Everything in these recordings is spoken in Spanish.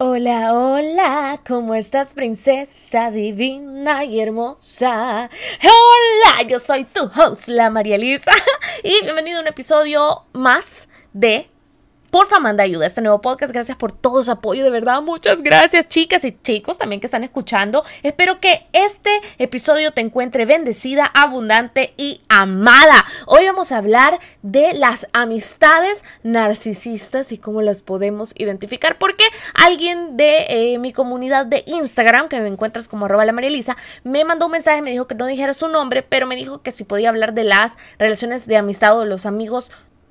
Hola, hola, ¿cómo estás, princesa divina y hermosa? Hola, yo soy tu host, la María Elisa, y bienvenido a un episodio más de Porfa, manda ayuda a este nuevo podcast. Gracias por todo su apoyo, de verdad. Muchas gracias, chicas y chicos también que están escuchando. Espero que este episodio te encuentre bendecida, abundante y amada. Hoy vamos a hablar de las amistades narcisistas y cómo las podemos identificar. Porque alguien de eh, mi comunidad de Instagram, que me encuentras como arroba la María Elisa, me mandó un mensaje, me dijo que no dijera su nombre, pero me dijo que si podía hablar de las relaciones de amistad o de los amigos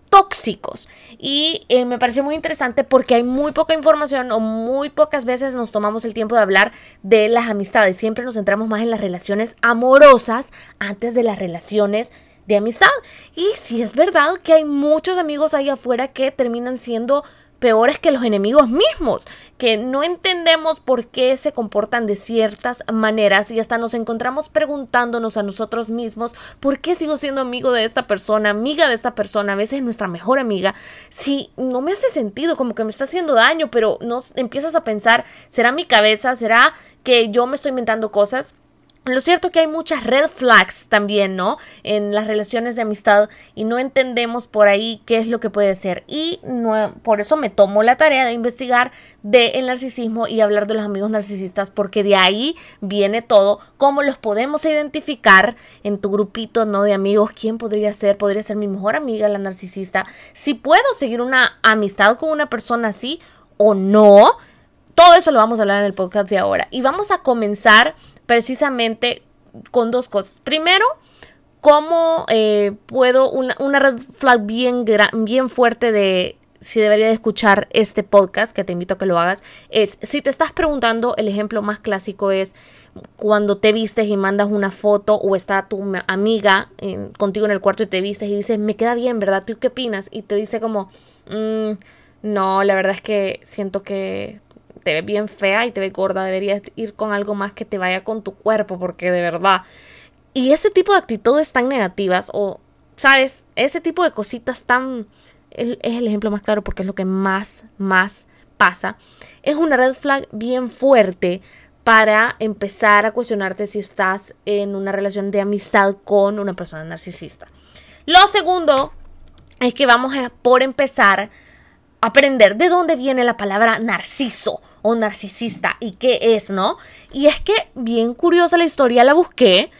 tóxicos. Y eh, me pareció muy interesante porque hay muy poca información o muy pocas veces nos tomamos el tiempo de hablar de las amistades. Siempre nos centramos más en las relaciones amorosas antes de las relaciones de amistad. Y si es verdad que hay muchos amigos ahí afuera que terminan siendo peores que los enemigos mismos, que no entendemos por qué se comportan de ciertas maneras y hasta nos encontramos preguntándonos a nosotros mismos por qué sigo siendo amigo de esta persona, amiga de esta persona, a veces nuestra mejor amiga, si no me hace sentido, como que me está haciendo daño, pero no empiezas a pensar, ¿será mi cabeza? ¿Será que yo me estoy inventando cosas? Lo cierto es que hay muchas red flags también, ¿no? En las relaciones de amistad y no entendemos por ahí qué es lo que puede ser. Y por eso me tomo la tarea de investigar del el narcisismo y hablar de los amigos narcisistas, porque de ahí viene todo, cómo los podemos identificar en tu grupito, ¿no? De amigos, quién podría ser, podría ser mi mejor amiga, la narcisista, si puedo seguir una amistad con una persona así o no. Todo eso lo vamos a hablar en el podcast de ahora. Y vamos a comenzar precisamente con dos cosas. Primero, cómo eh, puedo, una, red flag bien, bien fuerte de si debería de escuchar este podcast, que te invito a que lo hagas, es si te estás preguntando, el ejemplo más clásico es cuando te vistes y mandas una foto o está tu amiga contigo en el cuarto y te vistes y dices, me queda bien, ¿verdad? ¿Tú qué opinas? Y te dice como, mm, no, la verdad es que siento que te ves bien fea y te ves gorda, deberías ir con algo más que te vaya con tu cuerpo, porque de verdad. Y ese tipo de actitudes tan negativas, o, ¿sabes? Ese tipo de cositas tan... Es el ejemplo más claro porque es lo que más, más pasa. Es una red flag bien fuerte para empezar a cuestionarte si estás en una relación de amistad con una persona narcisista. Lo segundo es que vamos a, por empezar, aprender de dónde viene la palabra narciso o narcisista y qué es, ¿no? Y es que bien curiosa la historia, la busqué.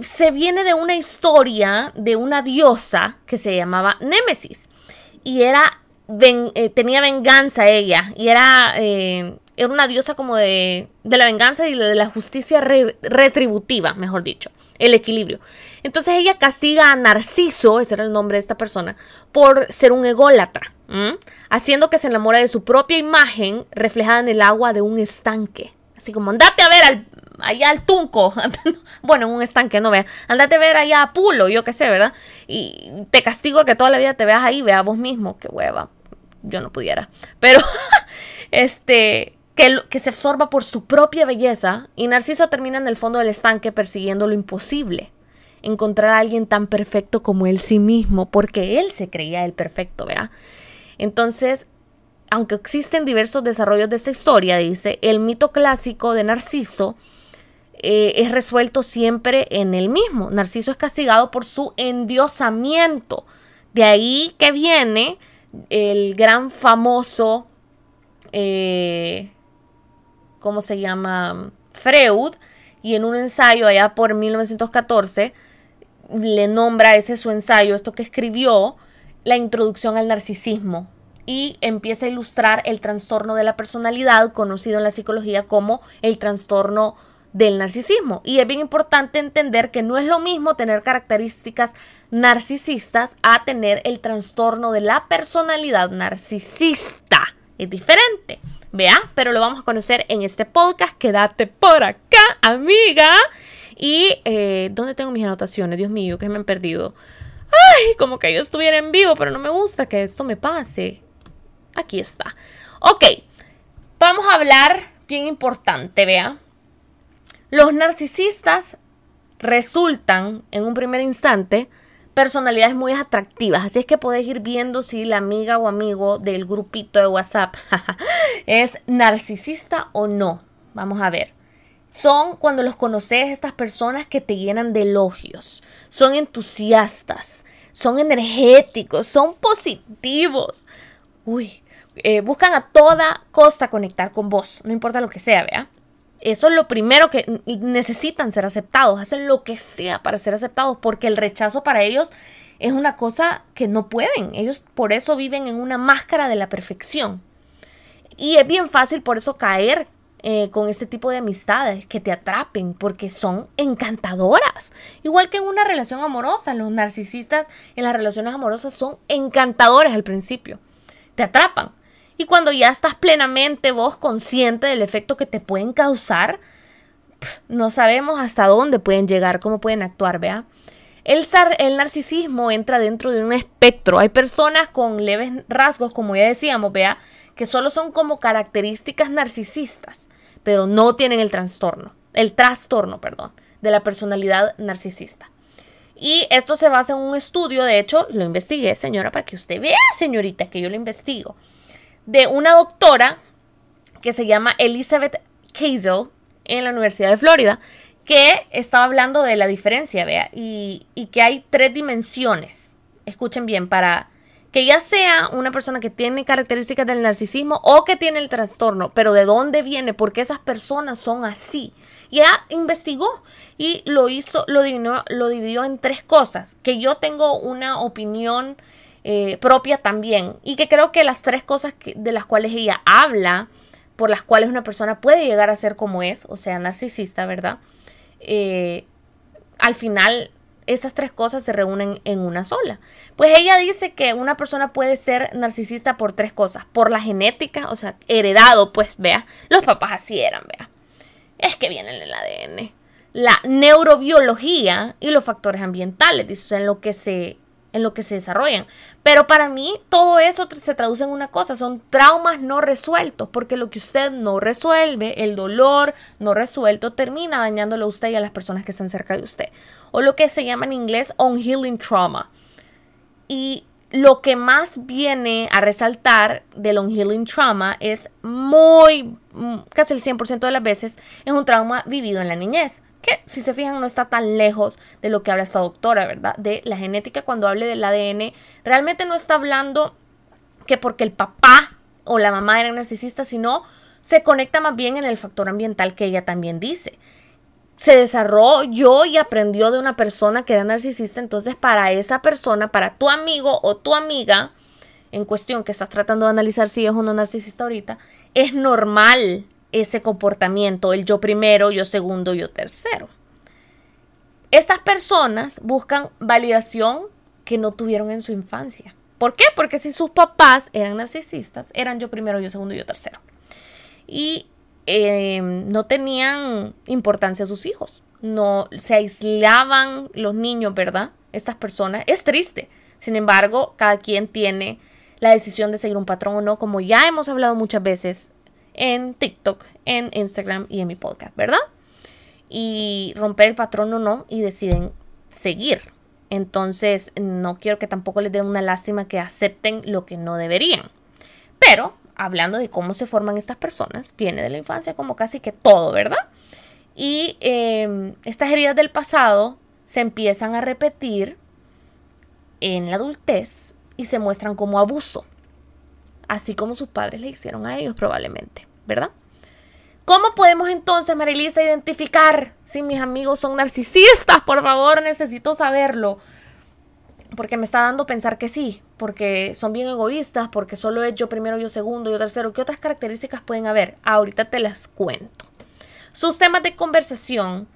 Se viene de una historia de una diosa que se llamaba Némesis y era eh, tenía venganza ella y era eh, era una diosa como de, de la venganza y de la justicia retributiva, mejor dicho, el equilibrio. Entonces ella castiga a Narciso, ese era el nombre de esta persona, por ser un ególatra, haciendo que se enamore de su propia imagen reflejada en el agua de un estanque. Así como, andate a ver al, allá al tunco. bueno, en un estanque, no vea. Andate a ver allá a Pulo, yo qué sé, ¿verdad? Y te castigo que toda la vida te veas ahí, vea vos mismo. Qué hueva. Yo no pudiera. Pero, este, que, se absorba por su propia belleza y Narciso termina en el fondo del estanque persiguiendo lo imposible. Encontrar a alguien tan perfecto como él sí mismo, porque él se creía el perfecto, ¿vea? Entonces, aunque existen diversos desarrollos de esta historia, dice, el mito clásico de Narciso eh, es resuelto siempre en el mismo. Narciso es castigado por su endiosamiento. De ahí que viene el gran famoso eh, ¿cómo se llama? Freud, y en un ensayo allá por 1914 le nombra ese su ensayo, esto que escribió, la introducción al narcisismo y empieza a ilustrar el trastorno de la personalidad conocido en la psicología como el trastorno del narcisismo. Y es bien importante entender que no es lo mismo tener características narcisistas a tener el trastorno de la personalidad narcisista. Es diferente. Vea, pero lo vamos a conocer en este podcast. Quédate por acá, amiga. Y, eh, ¿dónde tengo mis anotaciones? Dios mío, que me han perdido. Ay, como que yo estuviera en vivo, pero no me gusta que esto me pase. Aquí está. Ok, vamos a hablar bien importante, vea. Los narcisistas resultan, en un primer instante, personalidades muy atractivas. Así es que puedes ir viendo si la amiga o amigo del grupito de WhatsApp es narcisista o no. Vamos a ver. Son cuando los conoces estas personas que te llenan de elogios. Son entusiastas, son energéticos, son positivos. Uy, eh, buscan a toda costa conectar con vos, no importa lo que sea, vea. Eso es lo primero que necesitan ser aceptados, hacen lo que sea para ser aceptados, porque el rechazo para ellos es una cosa que no pueden. Ellos por eso viven en una máscara de la perfección. Y es bien fácil por eso caer eh, con este tipo de amistades que te atrapen porque son encantadoras. Igual que en una relación amorosa, los narcisistas en las relaciones amorosas son encantadores al principio. Te atrapan. Y cuando ya estás plenamente vos consciente del efecto que te pueden causar, no sabemos hasta dónde pueden llegar, cómo pueden actuar, vea. El, el, narcisismo entra dentro de un espectro. Hay personas con leves rasgos, como ya decíamos, vea, que solo son como características narcisistas, pero no tienen el trastorno, el trastorno, perdón, de la personalidad narcisista. Y esto se basa en un estudio, de hecho, lo investigué, señora, para que usted vea, señorita, que yo lo investigo de una doctora que se llama Elizabeth Kazel en la Universidad de Florida, que estaba hablando de la diferencia, vea, y, y que hay tres dimensiones. Escuchen bien, para que ya sea una persona que tiene características del narcisismo o que tiene el trastorno, pero de dónde viene, porque esas personas son así. Ya investigó y lo hizo, lo dividió, lo dividió en tres cosas, que yo tengo una opinión eh, propia también. Y que creo que las tres cosas de las cuales ella habla, por las cuales una persona puede llegar a ser como es, o sea, narcisista, ¿verdad? Eh, al final esas tres cosas se reúnen en una sola. Pues ella dice que una persona puede ser narcisista por tres cosas. Por la genética, o sea, heredado, pues vea, los papás así eran, vea. Es que viene en el ADN. La neurobiología y los factores ambientales, dice, en lo que se en lo que se desarrollan. Pero para mí todo eso se traduce en una cosa, son traumas no resueltos, porque lo que usted no resuelve, el dolor no resuelto, termina dañándolo a usted y a las personas que están cerca de usted. O lo que se llama en inglés unhealing trauma. Y lo que más viene a resaltar del unhealing trauma es muy, mm, casi el 100% de las veces, es un trauma vivido en la niñez si se fijan no está tan lejos de lo que habla esta doctora, ¿verdad? De la genética cuando hable del ADN, realmente no está hablando que porque el papá o la mamá eran narcisistas, sino se conecta más bien en el factor ambiental que ella también dice. Se desarrolló y aprendió de una persona que era narcisista, entonces para esa persona, para tu amigo o tu amiga en cuestión que estás tratando de analizar si es o no narcisista ahorita, es normal ese comportamiento, el yo primero, yo segundo, yo tercero. Estas personas buscan validación que no tuvieron en su infancia. ¿Por qué? Porque si sus papás eran narcisistas, eran yo primero, yo segundo, yo tercero. Y em, no tenían importancia a sus hijos. No se aislaban los niños, ¿verdad? Estas personas. Es triste. Sin embargo, cada quien tiene la decisión de seguir un patrón o no, como ya hemos hablado muchas veces en TikTok, en Instagram y en mi podcast, ¿verdad? Y romper el patrón o no y deciden seguir. Entonces, no quiero que tampoco les dé una lástima que acepten lo que no deberían. Pero, hablando de cómo se forman estas personas, viene de la infancia como casi que todo, ¿verdad? Y em, estas heridas del pasado se empiezan a repetir en la adultez y se muestran como abuso, así como sus padres le hicieron a ellos probablemente. ¿Verdad? ¿Cómo podemos entonces, Marilisa, identificar si mis amigos son narcisistas? Por favor, necesito saberlo. Porque me está dando pensar que sí, porque son bien egoístas, porque solo es yo primero, yo segundo, yo tercero. ¿Qué otras características pueden haber? Ahorita te las cuento. Sus temas de conversación,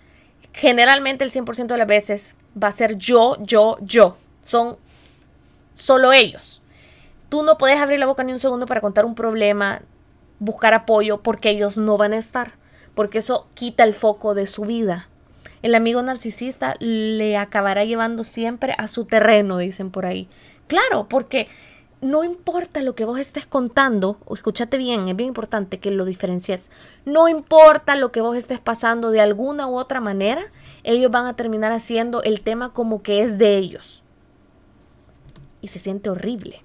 generalmente el 100% de las veces va a ser yo, yo, yo. Son solo ellos. Tú no puedes abrir la boca ni un segundo para contar un problema, buscar apoyo porque ellos no van a estar, porque eso quita el foco de su vida. El amigo narcisista le acabará llevando siempre a su terreno, dicen por ahí. Claro, porque no importa lo que vos estés contando, escúchate bien, es bien importante que lo diferencies. No importa lo que vos estés pasando de alguna u otra manera, ellos van a terminar haciendo el tema como que es de ellos. y se siente horrible.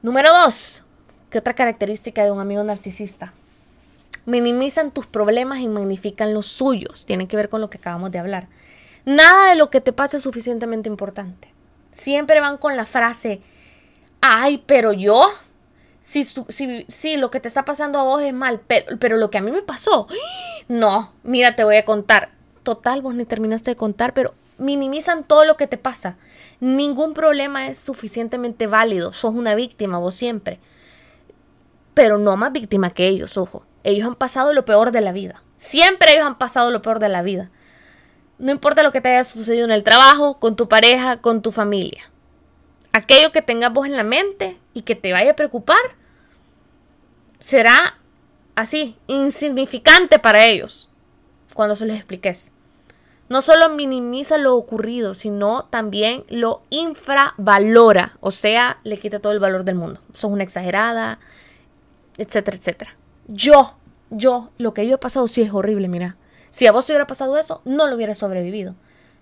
Número dos, ¿qué otra característica de un amigo narcisista? Minimizan tus problemas y magnifican los suyos. Tienen que ver con lo que acabamos de hablar. Nada de lo que te pasa es suficientemente importante. Siempre van con la frase, ay, pero yo, si, si, lo que te está pasando a vos es mal, pero, pero lo que a mí me pasó, no, mira, te voy a contar. Total, vos ni terminaste de contar, pero minimizan todo lo que te pasa. Ningún problema es suficientemente válido. Sos una víctima vos siempre. Pero no más víctima que ellos, ojo. Ellos han pasado lo peor de la vida. Siempre ellos han pasado lo peor de la vida. No importa lo que te haya sucedido en el trabajo, con tu pareja, con tu familia. Aquello que tengas vos en la mente y que te vaya a preocupar será así, insignificante para ellos cuando se los expliques. No solo minimiza lo ocurrido, sino también lo infravalora, o sea, le quita todo el valor del mundo. Sos una exagerada, etcétera, etcétera. Yo, yo, lo que yo he pasado sí es horrible, mira. Si a vos te hubiera pasado eso, no lo hubiera sobrevivido.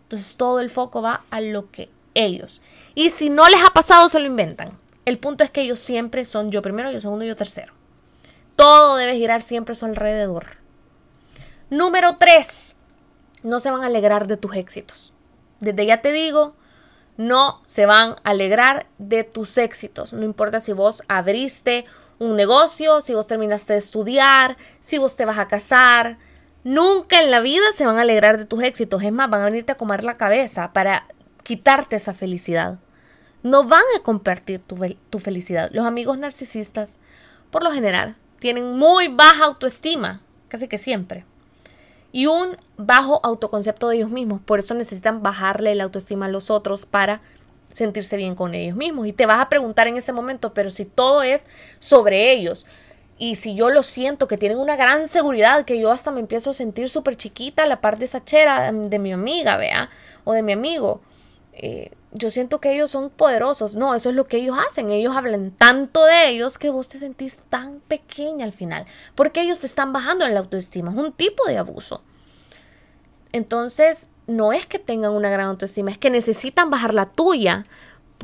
Entonces todo el foco va a lo que ellos. Y si no les ha pasado, se lo inventan. El punto es que ellos siempre son yo primero, yo segundo, yo tercero. Todo debe girar siempre a su alrededor. Número 3. No se van a alegrar de tus éxitos. Desde ya te digo, no se van a alegrar de tus éxitos. No importa si vos abriste un negocio, si vos terminaste de estudiar, si vos te vas a casar, Nunca en la vida se van a alegrar de tus éxitos. Es más, van a venirte a comer la cabeza para quitarte esa felicidad. No van a compartir tu, felicidad. Los amigos narcisistas, por lo general, tienen muy baja autoestima, casi que siempre. Y un bajo autoconcepto de ellos mismos. Por eso necesitan bajarle la autoestima a los otros para sentirse bien con ellos mismos. Y te vas a preguntar en ese momento, pero si todo es sobre ellos, y si yo lo siento, que tienen una gran seguridad, que yo hasta me empiezo a sentir súper chiquita la par de de mi amiga, vea, o de mi amigo. Eh, yo siento que ellos son poderosos. No, eso es lo que ellos hacen. Ellos hablan tanto de ellos que vos te sentís tan pequeña al final. Porque ellos te están bajando en la autoestima. Es un tipo de abuso. Entonces, no es que tengan una gran autoestima, es que necesitan bajar la tuya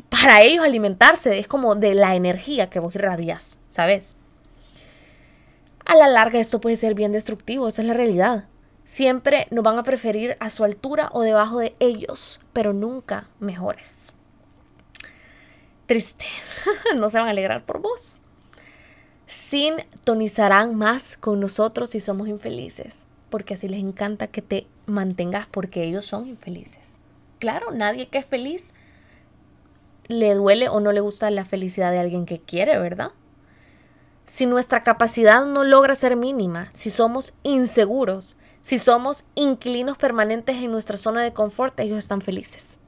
para ellos alimentarse. Es como de la energía que vos irradias, ¿sabes? A la larga esto puede ser bien destructivo, esa es la realidad. Siempre nos van a preferir a su altura o debajo de ellos, pero nunca mejores. Triste, no se van a alegrar por vos. Sintonizarán más con nosotros si somos infelices, porque así les encanta que te mantengas porque ellos son infelices. Claro, nadie que es feliz le duele o no le gusta la felicidad de alguien que quiere, ¿verdad? si nuestra capacidad no logra ser mínima, si somos inseguros, si somos inquilinos permanentes en nuestra zona de confort, ellos están felices.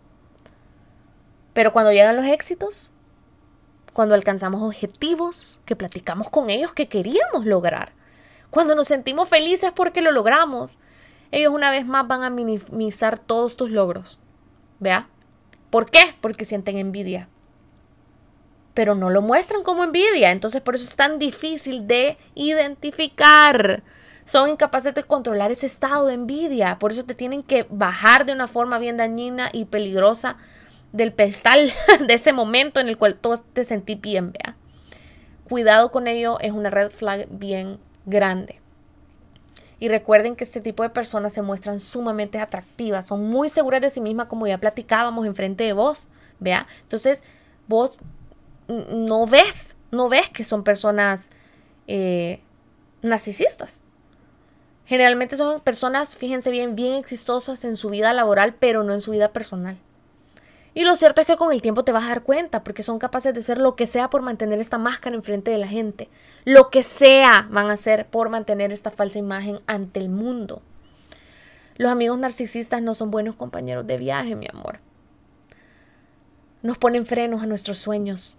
Pero cuando llegan los éxitos, cuando alcanzamos objetivos que platicamos con ellos que queríamos lograr, cuando nos sentimos felices porque lo logramos, ellos una vez más van a minimizar todos tus logros. ¿Vea? ¿Por qué? Porque sienten envidia pero no lo muestran como envidia. Entonces por eso es tan difícil de identificar. Son incapaces de controlar ese estado de envidia. Por eso te tienen que bajar de una forma bien dañina y peligrosa del pedestal de ese momento en el cual tú te sentí bien. ¿vea? Cuidado con ello es una red flag bien grande. Y recuerden que este tipo de personas se muestran sumamente atractivas, son muy seguras de sí mismas, como ya platicábamos enfrente de vos, ¿vea? Entonces, vos no ves, no ves que son personas eh, narcisistas. Generalmente son personas, fíjense bien, bien exitosas en su vida laboral, pero no en su vida personal. Y lo cierto es que con el tiempo te vas a dar cuenta, porque son capaces de hacer lo que sea por mantener esta máscara enfrente de la gente. Lo que sea van a hacer por mantener esta falsa imagen ante el mundo. Los amigos narcisistas no son buenos compañeros de viaje, mi amor. Nos ponen frenos a nuestros sueños,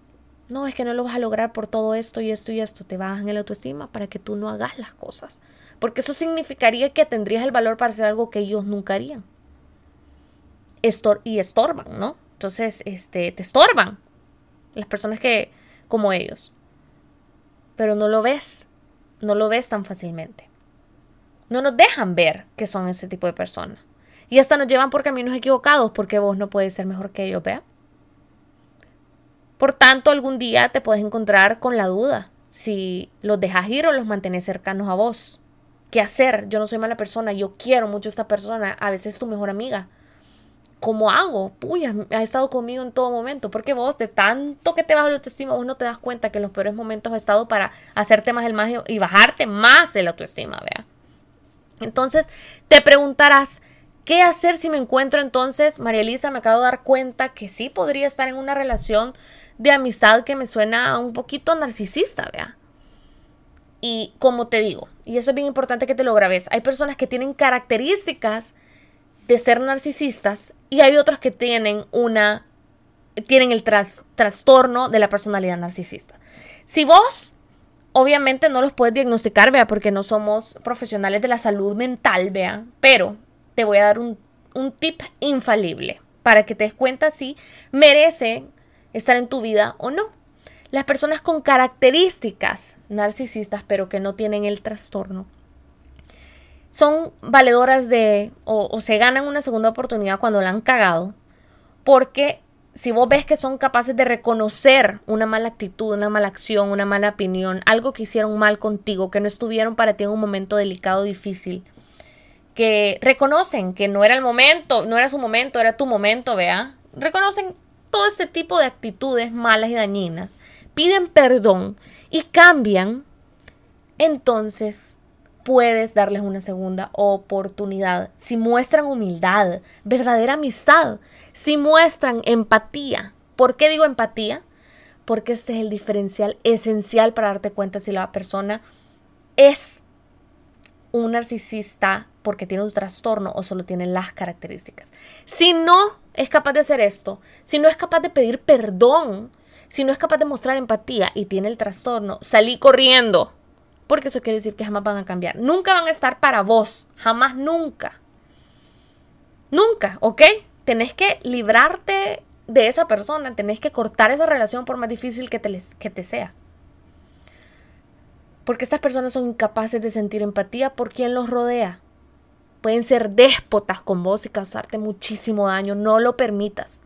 no, es que no lo vas a lograr por todo esto y esto y esto. Te bajan el autoestima para que tú no hagas las cosas. Porque eso significaría que tendrías el valor para hacer algo que ellos nunca harían. Estor y estorban, ¿no? Entonces, este, te estorban las personas que, como ellos. Pero no lo ves, no lo ves tan fácilmente. No nos dejan ver que son ese tipo de personas. Y hasta nos llevan por caminos equivocados porque vos no puedes ser mejor que ellos, ¿vea? Por tanto, algún día te puedes encontrar con la duda si los dejas ir o los mantienes cercanos a vos. ¿Qué hacer? Yo no soy mala persona, yo quiero mucho a esta persona, a veces es tu mejor amiga. ¿Cómo hago? Puya, ha estado conmigo en todo momento. Porque vos, de tanto que te baja la autoestima, vos no te das cuenta que en los peores momentos ha estado para hacerte más el más y bajarte más el autoestima, vea. Entonces, te preguntarás, ¿qué hacer si me encuentro entonces, María Elisa, me acabo de dar cuenta que sí podría estar en una relación de amistad que me suena un poquito narcisista, vea. Y como te digo, y eso es bien importante que te lo grabes, hay personas que tienen características de ser narcisistas y hay otros que tienen una tienen el trastorno de la personalidad narcisista. Si vos obviamente no los puedes diagnosticar, vea, porque no somos profesionales de la salud mental, vea, pero te voy a dar un, un tip infalible para que te des cuenta si merece estar en tu vida o no. Las personas con características narcisistas, pero que no tienen el trastorno, son valedoras de o, se ganan una segunda oportunidad cuando la han cagado, porque si vos ves que son capaces de reconocer una mala actitud, una mala acción, una mala opinión, algo que hicieron mal contigo, que no estuvieron para ti en un momento delicado, difícil, que reconocen que no era el momento, no era su momento, era tu momento, vea, reconocen todo este tipo de actitudes malas y dañinas, piden perdón y cambian, entonces puedes darles una segunda oportunidad. Si muestran humildad, verdadera amistad, si muestran empatía. ¿Por qué digo empatía? Porque ese es el diferencial esencial para darte cuenta si la persona es un narcisista porque tiene un trastorno o solo tiene las características. Si no es capaz de hacer esto, si no es capaz de pedir perdón, si no es capaz de mostrar empatía y tiene el trastorno, salí corriendo porque eso quiere decir que jamás van a cambiar. Nunca van a estar para vos, jamás, nunca. Nunca, ¿ok? Tenés que librarte de esa persona, tenés que cortar esa relación por más difícil que te, que te sea. Porque estas personas son incapaces de sentir empatía por quien los rodea. Pueden ser déspotas con vos y causarte muchísimo daño. No lo permitas.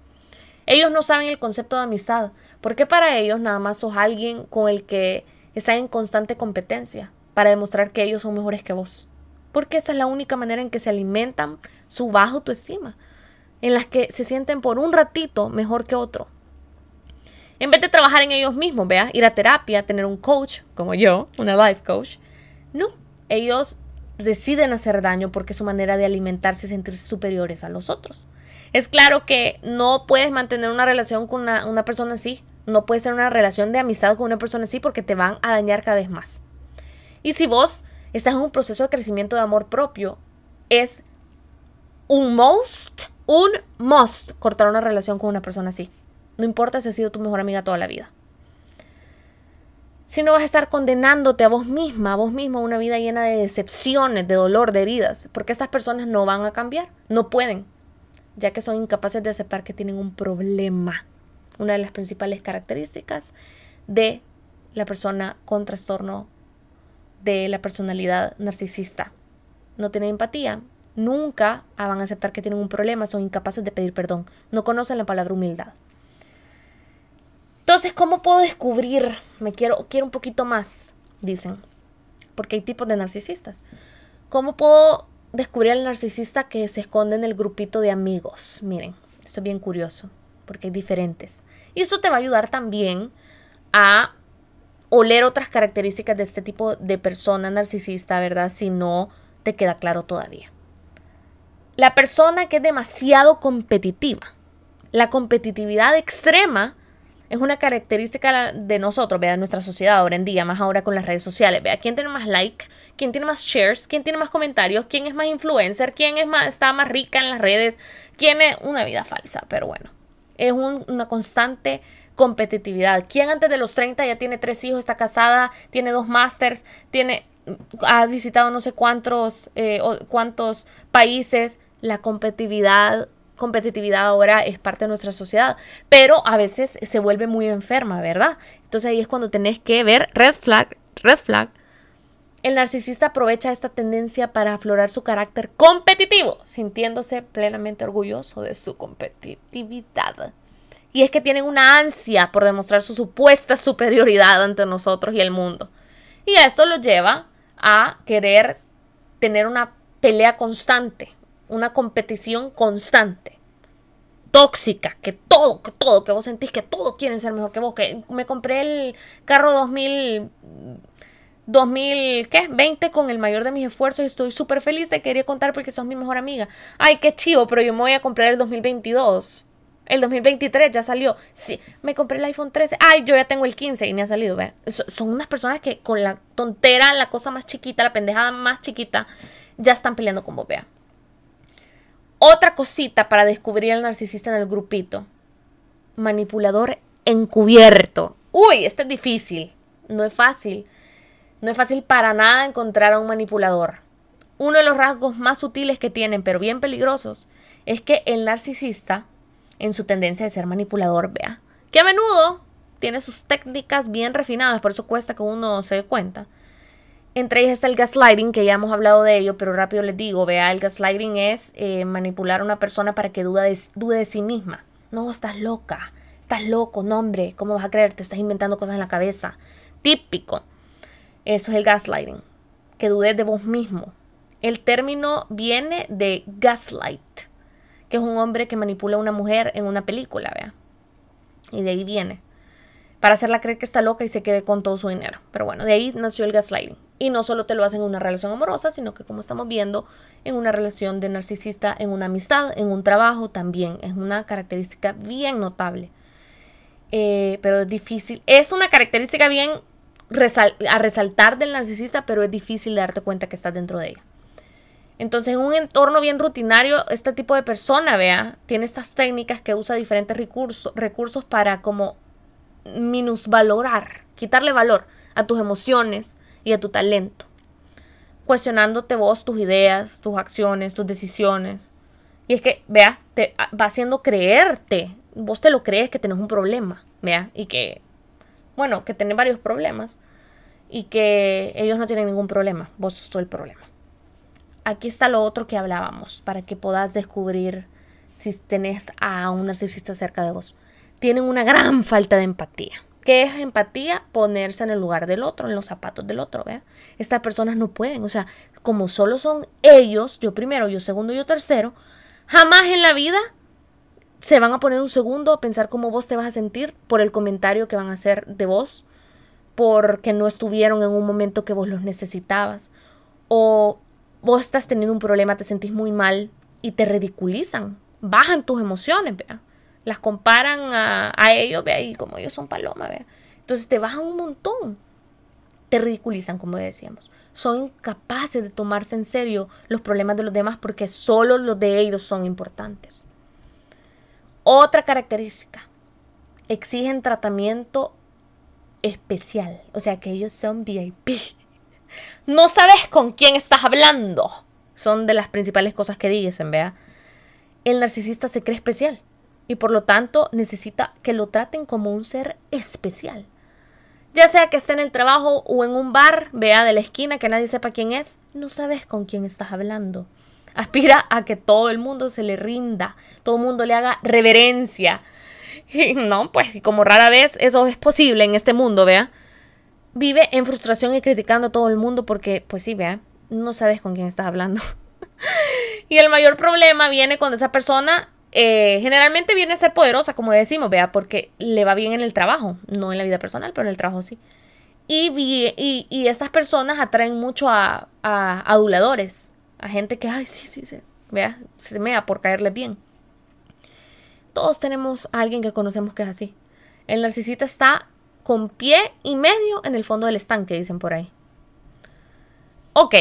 Ellos no saben el concepto de amistad. Porque para ellos nada más sos alguien con el que está en constante competencia para demostrar que ellos son mejores que vos. Porque esa es la única manera en que se alimentan su baja autoestima, en las que se sienten por un ratito mejor que otro. En vez de trabajar en ellos mismos, vea, ir a terapia, tener un coach como yo, una life coach, no, ellos deciden hacer daño porque es su manera de alimentarse y sentirse superiores a los otros. Es claro que no puedes mantener una relación con una persona así no puede ser una relación de amistad con una persona así porque te van a dañar cada vez más. Y si vos estás en un proceso de crecimiento de amor propio, es un must, un must cortar una relación con una persona así. No importa si ha sido tu mejor amiga toda la vida. Si no vas a estar condenándote a vos misma, a vos misma, una vida llena de decepciones, de dolor, de heridas, porque estas personas no van a cambiar, no pueden, ya que son incapaces de aceptar que tienen un problema una de las principales características de la persona con trastorno de la personalidad narcisista. No tienen empatía, nunca van a aceptar que tienen un problema, son incapaces de pedir perdón, no conocen la palabra humildad. Entonces, ¿cómo puedo descubrir? Me quiero, quiero un poquito más, dicen, porque hay tipos de narcisistas. ¿Cómo puedo descubrir al narcisista que se esconde en el grupito de amigos? Miren, esto es bien curioso porque hay diferentes. Y eso te va a ayudar también a oler otras características de este tipo de persona narcisista, ¿verdad? Si no te queda claro todavía. La persona que es demasiado competitiva. La competitividad extrema es una característica de nosotros, vea, de nuestra sociedad ahora en día, más ahora con las redes sociales. Vea, quién tiene más like, quién tiene más shares, quién tiene más comentarios, quién es más influencer, quién es más, está más rica en las redes, quién es una vida falsa, pero bueno es una constante competitividad. ¿Quién antes de los 30 ya tiene tres hijos, está casada, tiene dos másters, tiene, ha visitado no sé cuántos, eh, cuántos países? La competitividad competitividad ahora es parte de nuestra sociedad, pero a veces se vuelve muy enferma, ¿verdad? Entonces ahí es cuando tenés que ver red flag, red flag. El narcisista aprovecha esta tendencia para aflorar su carácter competitivo, sintiéndose plenamente orgulloso de su competitividad. Y es que tienen una ansia por demostrar su supuesta superioridad ante nosotros y el mundo. Y esto los lleva a querer tener una pelea constante, una competición constante, tóxica, que todo, que todo, que vos sentís que todos quieren ser mejor que vos, que me compré el carro 2000 2020 con el mayor de mis esfuerzos y estoy súper feliz, te quería contar porque sos mi mejor amiga. Ay, qué chivo, pero yo me voy a comprar el 2022. El 2023 ya salió. Sí, me compré el iPhone 13. Ay, yo ya tengo el 15 y me ha salido, vea. Son unas personas que con la tontera, la cosa más chiquita, la pendejada más chiquita, ya están peleando con vos, vea. Otra cosita para descubrir al narcisista en el grupito. Manipulador encubierto. Uy, este es difícil. No es fácil. No es fácil para nada encontrar a un manipulador. Uno de los rasgos más sutiles que tienen, pero bien peligrosos, es que el narcisista, en su tendencia de ser manipulador, vea, que a menudo tiene sus técnicas bien refinadas, por eso cuesta que uno se dé cuenta. Entre ellas está el gaslighting, que ya hemos hablado de ello, pero rápido les digo, vea, el gaslighting es eh, manipular a una persona para que dude de, dude de sí misma. No, estás loca, estás loco, no hombre, ¿cómo vas a creer? Te estás inventando cosas en la cabeza. Típico. Eso es el gaslighting, que dudes de vos mismo. El término viene de gaslight, que es un hombre que manipula a una mujer en una película, vea. Y de ahí viene. Para hacerla creer que está loca y se quede con todo su dinero. Pero bueno, de ahí nació el gaslighting. Y no solo te lo hacen en una relación amorosa, sino que como estamos viendo, en una relación de narcisista, en una amistad, en un trabajo también. Es una característica bien notable. Eh, pero es difícil. Es una característica bien a resaltar del narcisista, pero es difícil darte cuenta que estás dentro de ella. Entonces, en un entorno bien rutinario, este tipo de persona, vea, tiene estas técnicas que usa diferentes recursos, recursos para como minusvalorar, quitarle valor a tus emociones y a tu talento. Cuestionándote vos tus ideas, tus acciones, tus decisiones. Y es que, vea, te va haciendo creerte, vos te lo crees que tenés un problema, vea, y que bueno, que tienen varios problemas y que ellos no tienen ningún problema, vos sos el problema. Aquí está lo otro que hablábamos, para que puedas descubrir si tenés a un narcisista cerca de vos. Tienen una gran falta de empatía. ¿Qué es empatía? Ponerse en el lugar del otro, en los zapatos del otro, ¿vea? Estas personas no pueden, o sea, como solo son ellos, yo primero, yo segundo, yo tercero, jamás en la vida se van a poner un segundo a pensar cómo vos te vas a sentir por el comentario que van a hacer de vos, porque no estuvieron en un momento que vos los necesitabas, o vos estás teniendo un problema, te sentís muy mal y te ridiculizan, bajan tus emociones, vea, las comparan a, a ellos, vea, y como ellos son paloma, vea, entonces te bajan un montón, te ridiculizan, como decíamos, son incapaces de tomarse en serio los problemas de los demás porque solo los de ellos son importantes. Otra característica, exigen tratamiento especial, o sea que ellos son VIP. No sabes con quién estás hablando. Son de las principales cosas que dicen, vea. El narcisista se cree especial y por lo tanto necesita que lo traten como un ser especial. Ya sea que esté en el trabajo o en un bar, vea de la esquina que nadie sepa quién es, no sabes con quién estás hablando aspira a que todo el mundo se le rinda, todo el mundo le haga reverencia. Y no, pues como rara vez eso es posible en este mundo, vea. Vive en frustración y criticando a todo el mundo porque, pues sí, vea, no sabes con quién estás hablando. y el mayor problema viene cuando esa persona eh, generalmente viene a ser poderosa, como decimos, vea, porque le va bien en el trabajo, no en la vida personal, pero en el trabajo sí. Y, y, y estas personas atraen mucho a, a aduladores, a gente que, ay, sí, sí, sí, vea, se mea por caerle bien. Todos tenemos a alguien que conocemos que es así. El narcisista está con pie y medio en el fondo del estanque, dicen por ahí. Ok.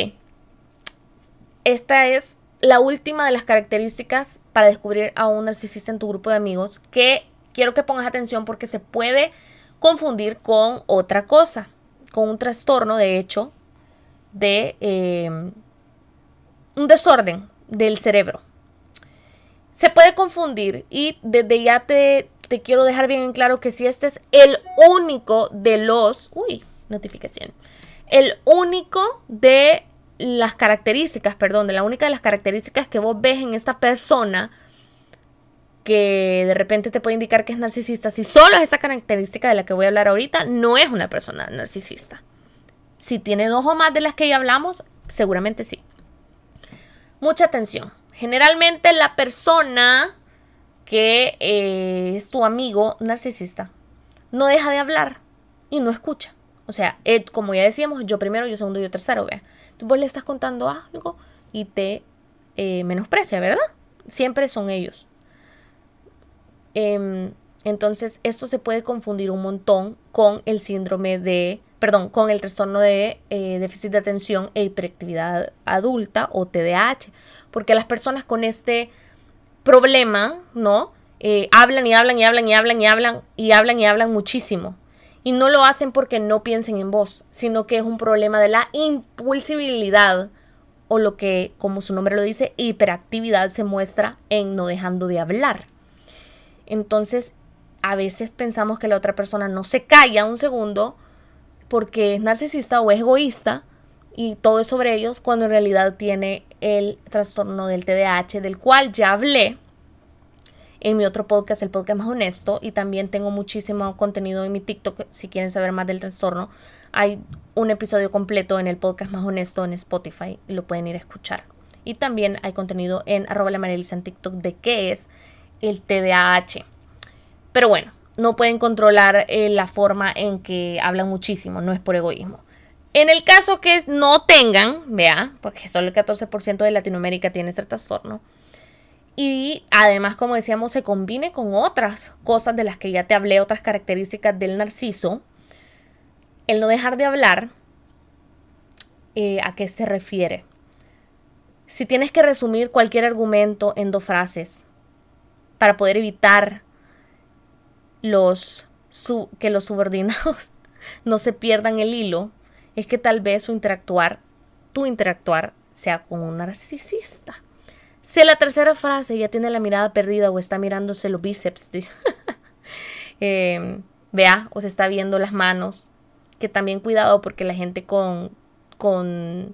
Esta es la última de las características para descubrir a un narcisista en tu grupo de amigos que quiero que pongas atención porque se puede confundir con otra cosa, con un trastorno, de hecho, de eh, un desorden del cerebro. Se puede confundir y desde ya te, te quiero dejar bien en claro que si este es el único de los... Uy, notificación. El único de las características, perdón, de la única de las características que vos ves en esta persona que de repente te puede indicar que es narcisista, si solo es esta característica de la que voy a hablar ahorita, no es una persona narcisista. Si tiene dos o más de las que ya hablamos, seguramente sí. Mucha atención. Generalmente la persona que eh, es tu amigo narcisista no deja de hablar y no escucha. O sea, como ya decíamos, yo primero, yo segundo, yo tercero, vea. Tú vos le estás contando algo y te eh, menosprecia, ¿verdad? Siempre son ellos. Em, entonces, esto se puede confundir un montón con el síndrome de, perdón, con el trastorno de eh, déficit de atención e hiperactividad adulta o TDAH, porque las personas con este problema, ¿no? Eh, hablan y hablan y hablan y hablan y hablan y hablan y hablan muchísimo. Y no lo hacen porque no piensen en vos, sino que es un problema de la impulsibilidad o lo que, como su nombre lo dice, hiperactividad se muestra en no dejando de hablar. Entonces, a veces pensamos que la otra persona no se calla un segundo porque es narcisista o es egoísta y todo es sobre ellos cuando en realidad tiene el trastorno del TDAH del cual ya hablé en mi otro podcast, el podcast más honesto, y también tengo muchísimo contenido en mi TikTok si quieren saber más del trastorno. Hay un episodio completo en el podcast más honesto en Spotify y lo pueden ir a escuchar. Y también hay contenido en arroba la en TikTok de qué es el TDAH. Pero bueno, no pueden controlar eh, la forma en que hablan muchísimo, no es por egoísmo. En el caso que no tengan, vea, porque solo el 14% de Latinoamérica tiene este trastorno, y además, como decíamos, se combine con otras cosas de las que ya te hablé, otras características del narciso, el no dejar de hablar, eh, ¿a qué se refiere? Si tienes que resumir cualquier argumento en dos frases, para poder evitar los, que los subordinados no se pierdan el hilo, es que tal vez su interactuar, tu interactuar, sea con un narcisista. Si la tercera frase ya tiene la mirada perdida o está mirándose los bíceps, em, vea, o se está viendo las manos, que también cuidado porque la gente con, con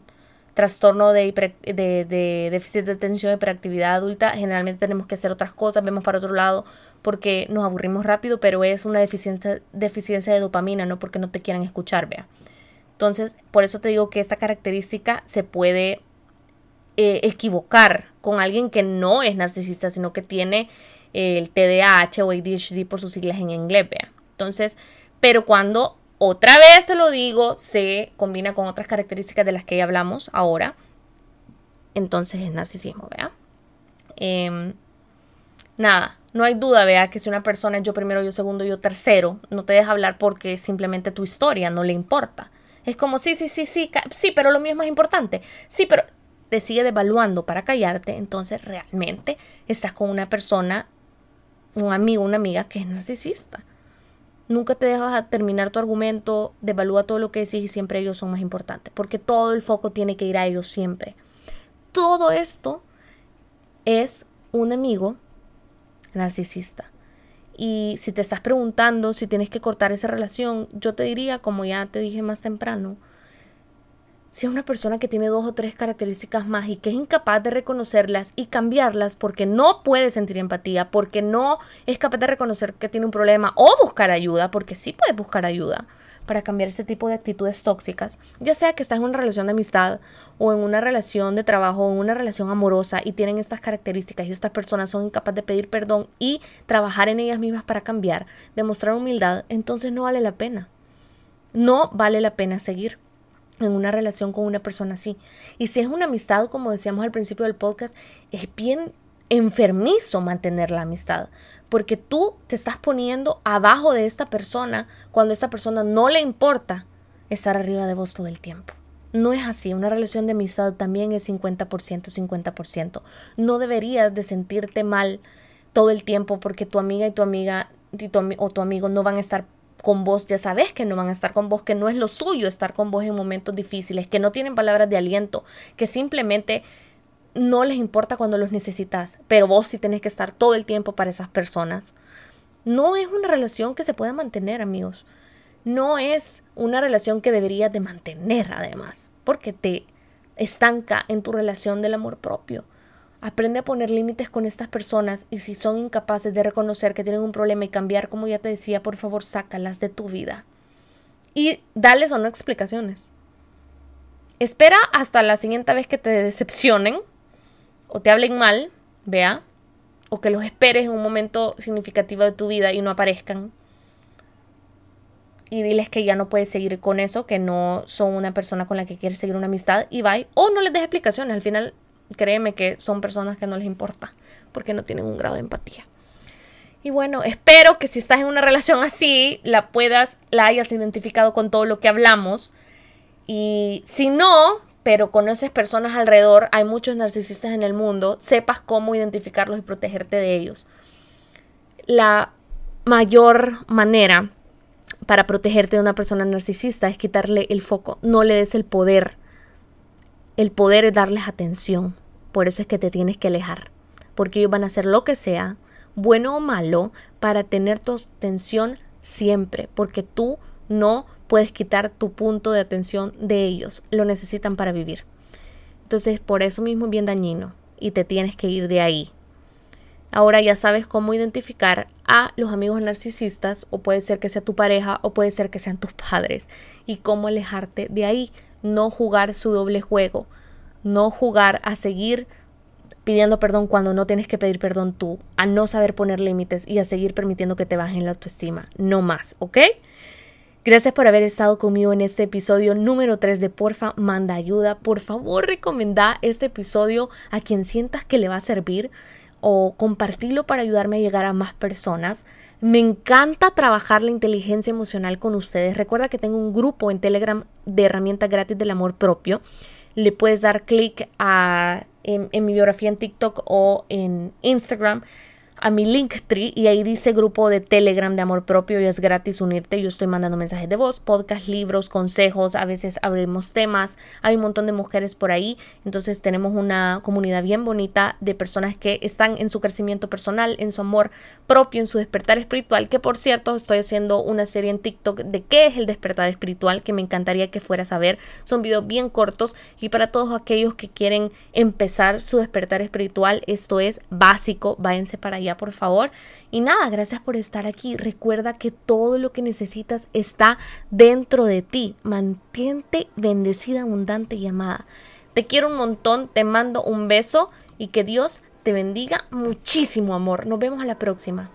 trastorno de, de, déficit de atención, hiperactividad adulta, generalmente tenemos que hacer otras cosas, vemos para otro lado porque nos aburrimos rápido, pero es una deficiencia, de dopamina, no porque no te quieran escuchar, vea. Entonces, por eso te digo que esta característica se puede eh, equivocar con alguien que no es narcisista, sino que tiene el TDAH o ADHD por sus siglas en inglés, vea. Entonces, pero cuando otra vez te lo digo, se combina con otras características de las que ya hablamos ahora. Entonces es narcisismo, ¿vea? Em, nada, no hay duda, vea, que si una persona es yo primero, yo segundo, yo tercero, no te deja hablar porque simplemente tu historia no le importa. Es como, sí, sí, sí, sí, sí, pero lo mío es más importante. Sí, pero te sigue devaluando para callarte, entonces realmente estás con una persona, un amigo, una amiga que es narcisista. Nunca te dejas terminar tu argumento, devalúa todo lo que decís y siempre ellos son más importantes, porque todo el foco tiene que ir a ellos siempre. Todo esto es un amigo narcisista. Y si te estás preguntando si tienes que cortar esa relación, yo te diría, como ya te dije más temprano, si es una persona que tiene dos o tres características más y que es incapaz de reconocerlas y cambiarlas porque no puede sentir empatía, porque no es capaz de reconocer que tiene un problema o buscar ayuda, porque sí puede buscar ayuda para cambiar este tipo de actitudes tóxicas, ya sea que estás en una relación de amistad o en una relación de trabajo o en una relación amorosa y tienen estas características y estas personas son incapaces de pedir perdón y trabajar en ellas mismas para cambiar, demostrar humildad, entonces no vale la pena. No vale la pena seguir en una relación con una persona así. Y si es una amistad, como decíamos al principio del podcast, es bien enfermizo mantener la amistad, porque tú te estás poniendo abajo de esta persona cuando esta persona no le importa estar arriba de vos todo el tiempo. No es así, una relación de amistad también es 50%, 50%. No deberías de sentirte mal todo el tiempo porque tu amiga y tu amiga o tu amigo no van a estar con vos, ya sabes que no van a estar con vos, que no es lo suyo estar con vos en momentos difíciles, que no tienen palabras de aliento, que simplemente no les importa cuando los necesitas, pero vos sí tenés que estar todo el tiempo para esas personas. No es una relación que se pueda mantener, amigos. No es una relación que deberías de mantener, además, porque te estanca en tu relación del amor propio. Aprende a poner límites con estas personas y si son incapaces de reconocer que tienen un problema y cambiar, como ya te decía, por favor, sácalas de tu vida. Y dales o no explicaciones. Espera hasta la siguiente vez que te decepcionen o te hablen mal, vea, o que los esperes en un momento significativo de tu vida y no aparezcan. Y diles que ya no puedes seguir con eso, que no son una persona con la que quieres seguir una amistad y bye. O no les des explicaciones. Al final créeme que son personas que no les importa porque no tienen un grado de empatía. Y bueno, espero que si estás en una relación así, la puedas, la hayas identificado con todo lo que hablamos. Y si no, pero conoces personas alrededor, hay muchos narcisistas en el mundo, sepas cómo identificarlos y protegerte de ellos. La mayor manera para protegerte de una persona narcisista es quitarle el foco, no le des el poder. El poder es darles atención. Por eso es que te tienes que alejar, porque ellos van a hacer lo que sea, bueno o malo, para tener tu atención siempre, porque tú no puedes quitar tu punto de atención de ellos, lo necesitan para vivir. Entonces, por eso mismo es bien dañino y te tienes que ir de ahí. Ahora ya sabes cómo identificar a los amigos narcisistas, o puede ser que sea tu pareja, o puede ser que sean tus padres, y cómo alejarte de ahí, no jugar su doble juego no jugar a seguir pidiendo perdón cuando no tienes que pedir perdón tú, a no saber poner límites y a seguir permitiendo que te bajen la autoestima. No más, ¿ok? Gracias por haber estado conmigo en este episodio número 3 de Porfa Manda Ayuda. Por favor, recomenda este episodio a quien sientas que le va a servir o compartirlo para ayudarme a llegar a más personas. Me encanta trabajar la inteligencia emocional con ustedes. Recuerda que tengo un grupo en Telegram de herramientas gratis del amor propio le puedes dar clic a, en, en, mi biografía en TikTok o en Instagram a mi Linktree y ahí dice grupo de Telegram de amor propio y es gratis unirte. Yo estoy mandando mensajes de voz, podcast, libros, consejos, a veces abrimos temas. Hay un montón de mujeres por ahí, entonces tenemos una comunidad bien bonita de personas que están en su crecimiento personal, en su amor propio, en su despertar espiritual, que por cierto estoy haciendo una serie en TikTok de qué es el despertar espiritual, que me encantaría que fueras a ver. Son videos bien cortos y para todos aquellos que quieren empezar su despertar espiritual, esto es básico, váyanse para allá por favor. Y nada, gracias por estar aquí. Recuerda que todo lo que necesitas está dentro de ti. Mantente bendecida, abundante y amada. Te quiero un montón, te mando un beso y que Dios te bendiga muchísimo amor. Nos vemos a la próxima.